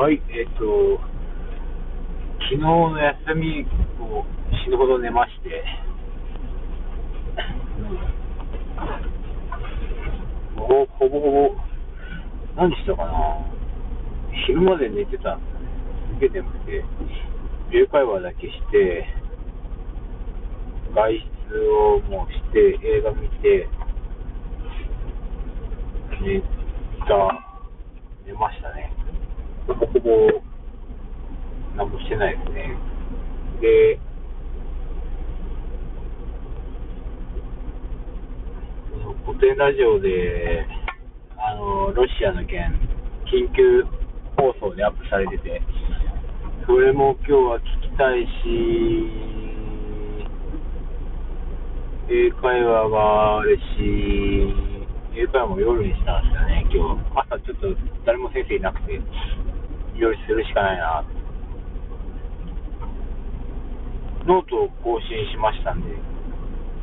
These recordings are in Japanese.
はい、えっ、と、昨日の休みを死ぬほど寝まして、うん、ほほぼほぼ、何したかな、昼まで寝てたんですよね、すげえ眠くて、英会話だけして、外出をもうして、映画見て、寝た、寝ましたね。ほぼほぼ何もしてないですね。で、古典ラジオで、あの、ロシアの件、緊急放送でアップされてて、それも今日は聞きたいし、英会話があるし、英会話も夜にしたんですよね、今日。朝ちょっと誰も先生いなくて、夜するしかないな。ノートを更新しましたんで、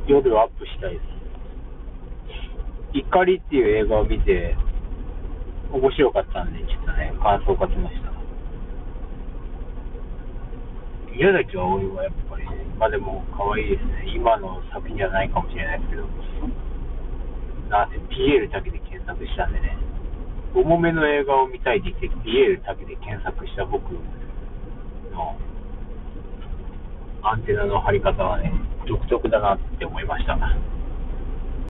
夜アップしたいです。怒りっていう映画を見て、面白かったんで、ちょっとね、感想を書きました。宮崎葵はやっぱり、今でも可愛いですね。今の作品じゃないかもしれないですけど、なんせピエールだけで検索したんでね、重めの映画を見たいって言って、ピエールだけで検索した僕のアンテナの張り方はね、独特だなって思いました。